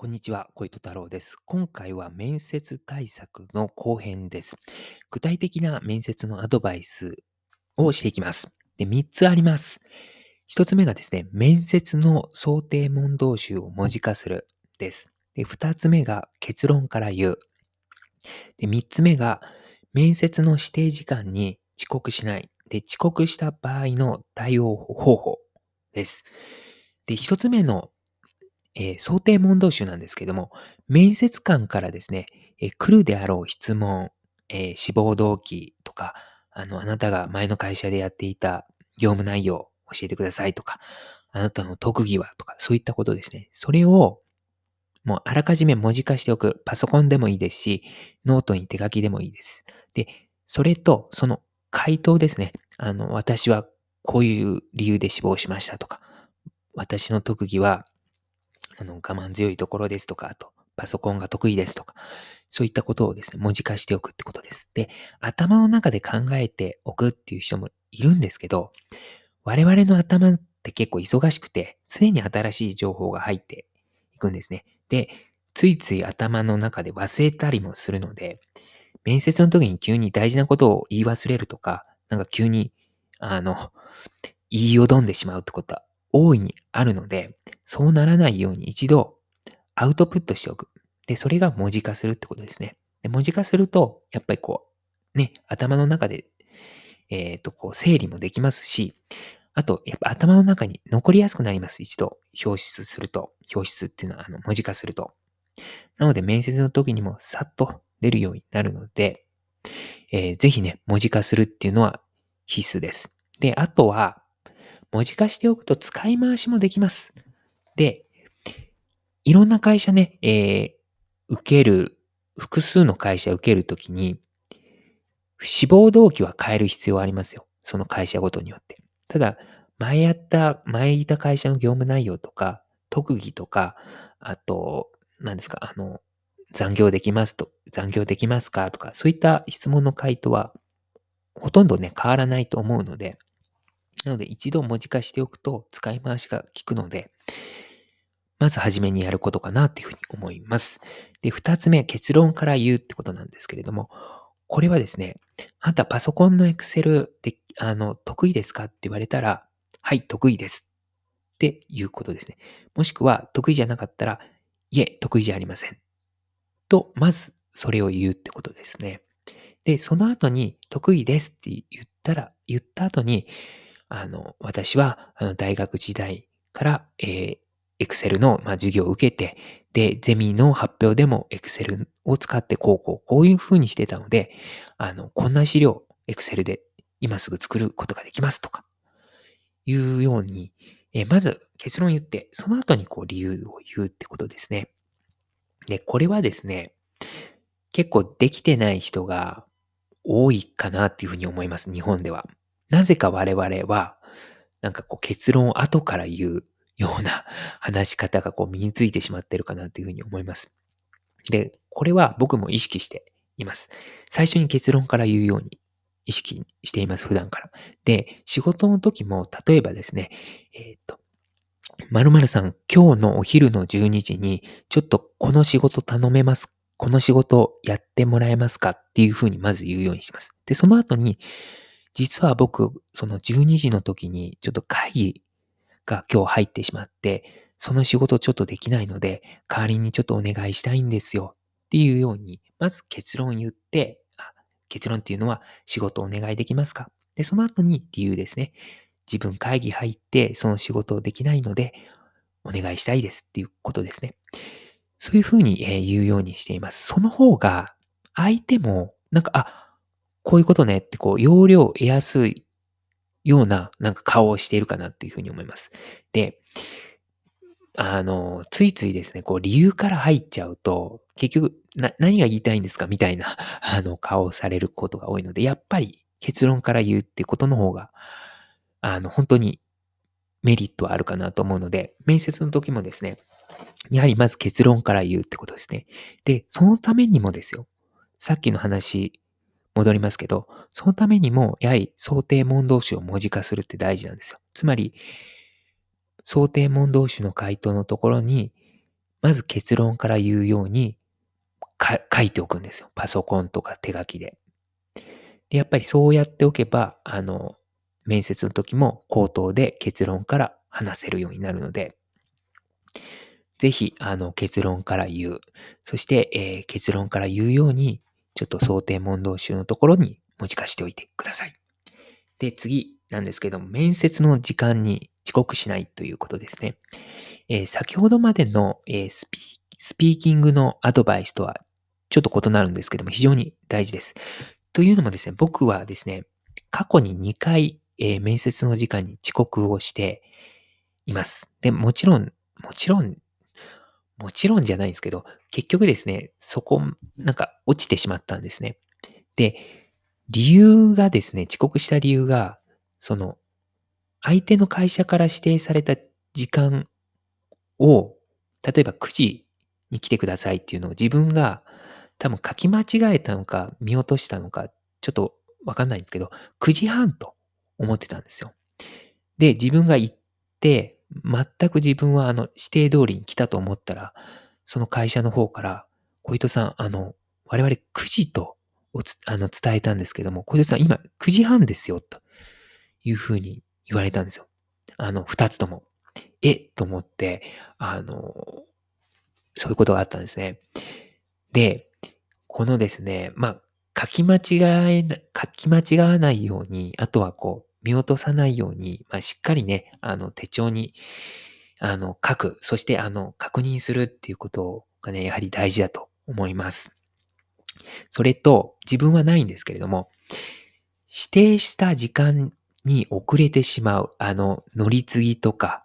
こんにちは、小糸太郎です。今回は面接対策の後編です。具体的な面接のアドバイスをしていきます。で、3つあります。1つ目がですね、面接の想定問答集を文字化するです。で、2つ目が結論から言う。で、3つ目が面接の指定時間に遅刻しない。で、遅刻した場合の対応方法です。で、1つ目のえー想定問答集なんですけども、面接官からですね、えー来るであろう質問、えー志望動機とか、あの、あなたが前の会社でやっていた業務内容を教えてくださいとか、あなたの特技はとか、そういったことですね。それを、もうあらかじめ文字化しておく。パソコンでもいいですし、ノートに手書きでもいいです。で、それと、その回答ですね。あの、私はこういう理由で志望しましたとか、私の特技はあの、我慢強いところですとか、あと、パソコンが得意ですとか、そういったことをですね、文字化しておくってことです。で、頭の中で考えておくっていう人もいるんですけど、我々の頭って結構忙しくて、常に新しい情報が入っていくんですね。で、ついつい頭の中で忘れたりもするので、面接の時に急に大事なことを言い忘れるとか、なんか急に、あの、言いよどんでしまうってことは大いにあるので、そうならないように一度アウトプットしておく。で、それが文字化するってことですね。で文字化すると、やっぱりこう、ね、頭の中で、えっ、と、こう、整理もできますし、あと、やっぱ頭の中に残りやすくなります。一度表出すると。表出っていうのは、あの、文字化すると。なので、面接の時にもさっと出るようになるので、えーぜひね、文字化するっていうのは必須です。で、あとは、文字化しておくと使い回しもできます。で、いろんな会社ね、えー受ける、複数の会社受けるときに、志望動機は変える必要はありますよ。その会社ごとによって。ただ、前やった、前いた会社の業務内容とか、特技とか、あと、何ですか、あの、残業できますと、残業できますかとか、そういった質問の回答は、ほとんどね、変わらないと思うので、ので一度文字化しておくと使い回しが効くので、まず初めにやることかなっていうふうに思います。で、二つ目、結論から言うってことなんですけれども、これはですね、あなたパソコンの Excel で、あの、得意ですかって言われたら、はい、得意ですっていうことですね。もしくは、得意じゃなかったら、いえ、得意じゃありません。と、まずそれを言うってことですね。で、その後に、得意ですって言ったら、言った後に、あの、私は、あの、大学時代から、えー、Excel の、まあ、授業を受けて、で、ゼミの発表でも Excel を使ってこうこう、こういう風にしてたので、あの、こんな資料、Excel で今すぐ作ることができますとか、いうように、えーまず結論言って、その後にこう理由を言うってことですね。で、これはですね、結構できてない人が多いかなっていうふうに思います、日本では。なぜか我々は、なんかこう結論を後から言うような 話し方がこう身についてしまってるかなっていうふうに思います。で、これは僕も意識しています。最初に結論から言うように意識しています、普段から。で、仕事の時も、例えばですね、えっ、と、〇〇さん、今日のお昼の12時に、ちょっとこの仕事頼めますこの仕事やってもらえますかっていうふうにまず言うようにします。で、その後に、実は僕、その12時の時にちょっと会議が今日入ってしまって、その仕事ちょっとできないので、代わりにちょっとお願いしたいんですよっていうように、まず結論言って、あ結論っていうのは仕事お願いできますか？で、その後に理由ですね。自分会議入ってその仕事できないので、お願いしたいですっていうことですね。そういうふうにえ言うようにしています。その方が、相手も、なんか、あ、こういうことねって、こう、要領を得やすいような、なんか顔をしているかなっていうふうに思います。で、あの、ついついですね、こう、理由から入っちゃうと、結局、な、何が言いたいんですかみたいな、あの、顔をされることが多いので、やっぱり結論から言うってことの方が、あの、本当にメリットはあるかなと思うので、面接の時もですね、やはりまず結論から言うってことですね。で、そのためにもですよ。さっきの話、戻りますけど、そのためにも、やはり想定問答集を文字化するって大事なんですよ。つまり、想定問答集の回答のところに、まず結論から言うように書いておくんですよ。パソコンとか手書きで。で、やっぱりそうやっておけば、あの、面接の時も口頭で結論から話せるようになるので、ぜひ、あの、結論から言う。そして、えー、結論から言うように、ちょっと想定問答集のところに文字化しておいてください。で、次なんですけども、面接の時間に遅刻しないということですね。えー、先ほどまでの、えー、スピーキングのアドバイスとはちょっと異なるんですけども、非常に大事です。というのもですね、僕はですね、過去に2回、えー、面接の時間に遅刻をしています。で、もちろん、もちろん、もちろんじゃないんですけど、結局ですね、そこ、なんか落ちてしまったんですね。で、理由がですね、遅刻した理由が、その、相手の会社から指定された時間を、例えば9時に来てくださいっていうのを自分が多分書き間違えたのか見落としたのかちょっとわかんないんですけど、9時半と思ってたんですよ。で、自分が行って、全く自分はあの指定通りに来たと思ったら、その会社の方から、小糸さん、あの、我々9時とあの伝えたんですけども、小糸さん、今9時半ですよ、というふうに言われたんですよ。あの、2つとも。え？と思って、あの、そういうことがあったんですね。で、このですね、まあ、書き間違え、書き間違わないように、あとはこう、見落とさないように、まあ、しっかりね、あの、手帳に、あの、書く、そしてあの、確認するっていうことがね、やはり大事だと思います。それと、自分はないんですけれども、指定した時間に遅れてしまう、あの、乗り継ぎとか、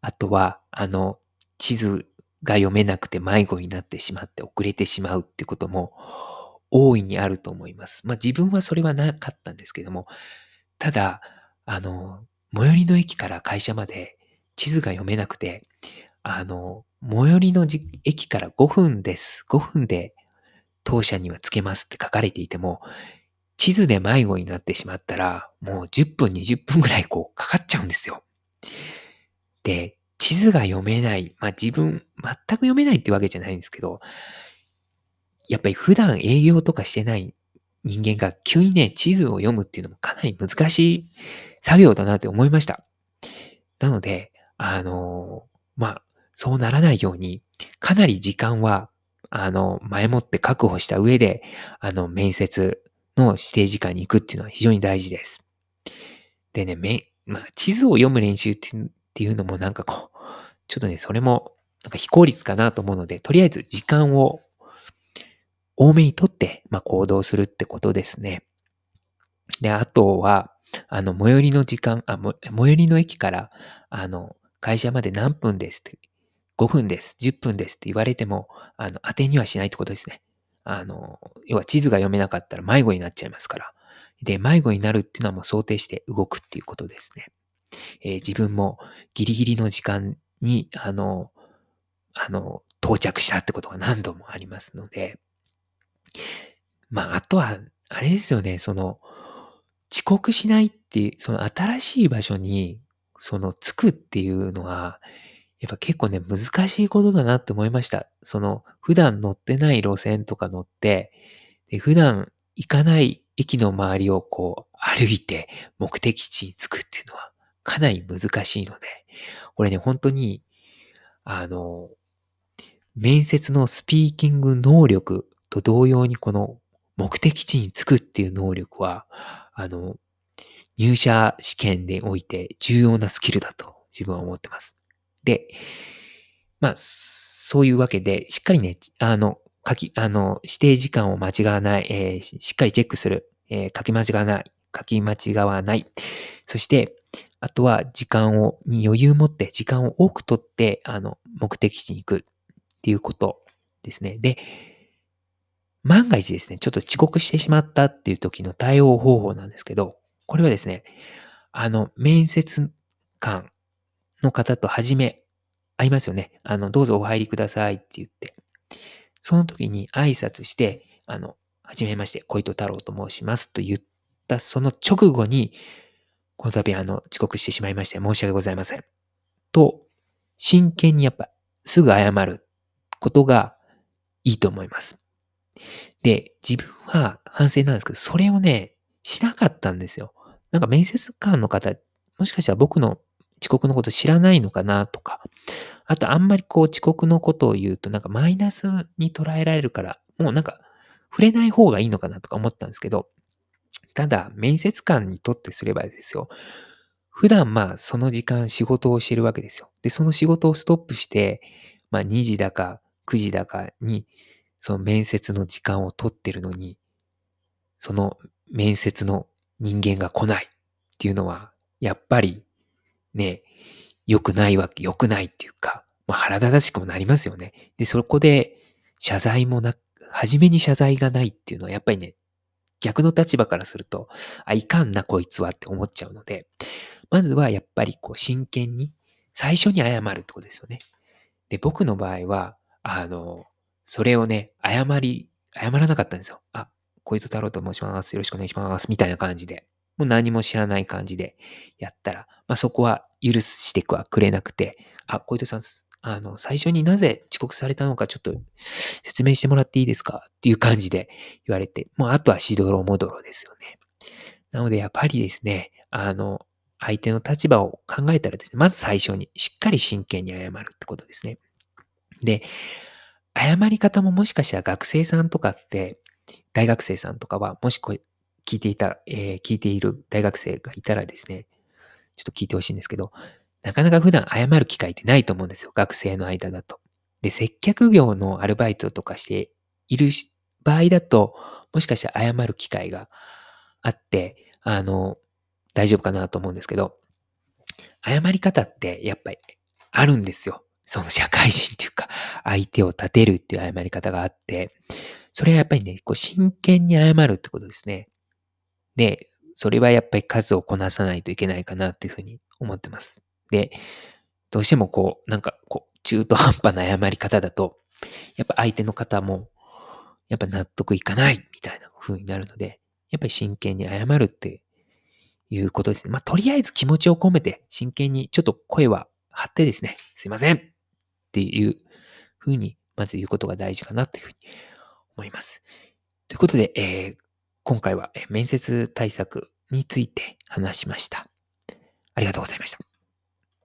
あとは、あの、地図が読めなくて迷子になってしまって遅れてしまうってことも大いにあると思います。まあ自分はそれはなかったんですけども、ただ、あの、最寄りの駅から会社まで地図が読めなくて、あの、最寄りの駅から5分です。5分で当社には着けますって書かれていても、地図で迷子になってしまったら、もう10分、20分ぐらいこうかかっちゃうんですよ。で、地図が読めない。まあ自分、全く読めないってわけじゃないんですけど、やっぱり普段営業とかしてない人間が急にね、地図を読むっていうのもかなり難しい作業だなって思いました。なので、あのまあ、そうならないように、かなり時間は、あの、前もって確保した上で、あの、面接の指定時間に行くっていうのは非常に大事です。でね、め、まあ、地図を読む練習っていうのもなんかこう、ちょっとね、それもなんか非効率かなと思うので、とりあえず時間を多めにとって、まあ、行動するってことですね。で、あとは、あの、最寄りの時間、あ、最寄りの駅から、あの、会社まで何分ですって、5分です、10分ですって言われても、あの、当てにはしないってことですね。あの、要は地図が読めなかったら迷子になっちゃいますから。で、迷子になるっていうのはもう想定して動くっていうことですね。えー、自分もギリギリの時間に、あの、あの、到着したってことが何度もありますので、まあ、あとは、あれですよね、その、遅刻しないっていう、その新しい場所に、その、着くっていうのは、やっぱ結構ね、難しいことだなって思いました。その、普段乗ってない路線とか乗って、で普段行かない駅の周りをこう歩いて目的地に着くっていうのは、かなり難しいので、これね、本当に、あの、面接のスピーキング能力と同様にこの目的地に着くっていう能力は、あの、入社試験でおいて重要なスキルだと自分は思ってます。で、まあ、そういうわけで、しっかりね、あの、書き、あの、指定時間を間違わない、えー、しっかりチェックする、えー、書き間違わない、書き間違わない。そして、あとは時間を、に余裕を持って、時間を多くとって、あの、目的地に行くっていうことですね。で、万が一ですね、ちょっと遅刻してしまったっていう時の対応方法なんですけど、これはですね、あの、面接官の方と初め会いますよね。あの、どうぞお入りくださいって言って。その時に挨拶して、あの、はじめまして、小糸太郎と申しますと言ったその直後に、この度あの、遅刻してしまいまして申し訳ございません。と、真剣にやっぱ、すぐ謝ることがいいと思います。で、自分は反省なんですけど、それをね、しなかったんですよ。なんか面接官の方、もしかしたら僕の遅刻のこと知らないのかなとか、あとあんまりこう遅刻のことを言うとなんかマイナスに捉えられるから、もうなんか触れない方がいいのかなとか思ったんですけど、ただ面接官にとってすればですよ、普段まあその時間仕事をしてるわけですよ。で、その仕事をストップして、まあ2時だか9時だかにその面接の時間を取ってるのに、その面接の人間が来ないっていうのは、やっぱりね、良くないわけ、良くないっていうか、まあ、腹立たしくもなりますよね。で、そこで謝罪もな、初めに謝罪がないっていうのはやっぱりね、逆の立場からすると、あ、いかんなこいつはって思っちゃうので、まずはやっぱりこう真剣に、最初に謝るってことですよね。で、僕の場合は、あの、それをね、謝り、謝らなかったんですよ。あ、小糸太郎と申します。よろしくお願いします。みたいな感じで。もう何も知らない感じでやったら、まあ、そこは許してくはくれなくて、あ、小糸さん、あの、最初になぜ遅刻されたのかちょっと説明してもらっていいですか？っていう感じで言われて、もうあとはしどろもどろですよね。なのでやっぱりですね、あの、相手の立場を考えたらですね、まず最初にしっかり真剣に謝るってことですね。で、謝り方ももしかしたら学生さんとかって、大学生さんとかは、もしこれ聞いていた、えー、聞いている大学生がいたらですね、ちょっと聞いてほしいんですけど、なかなか普段謝る機会ってないと思うんですよ。学生の間だと。で、接客業のアルバイトとかしている場合だと、もしかしたら謝る機会があって、あの、大丈夫かなと思うんですけど、謝り方ってやっぱりあるんですよ。その社会人っていうか、相手を立てるっていう謝り方があって、それはやっぱりね、こう真剣に謝るってことですね。で、それはやっぱり数をこなさないといけないかなっていうふうに思ってます。で、どうしてもこう、なんかこう、中途半端な謝り方だと、やっぱ相手の方も、やっぱ納得いかないみたいな風になるので、やっぱり真剣に謝るっていうことですね。まあ、とりあえず気持ちを込めて、真剣にちょっと声は張ってですね、すいませんっていうふうに、まず言うことが大事かなというふうに思います。ということで、えー、今回は面接対策について話しました。ありがとうございました。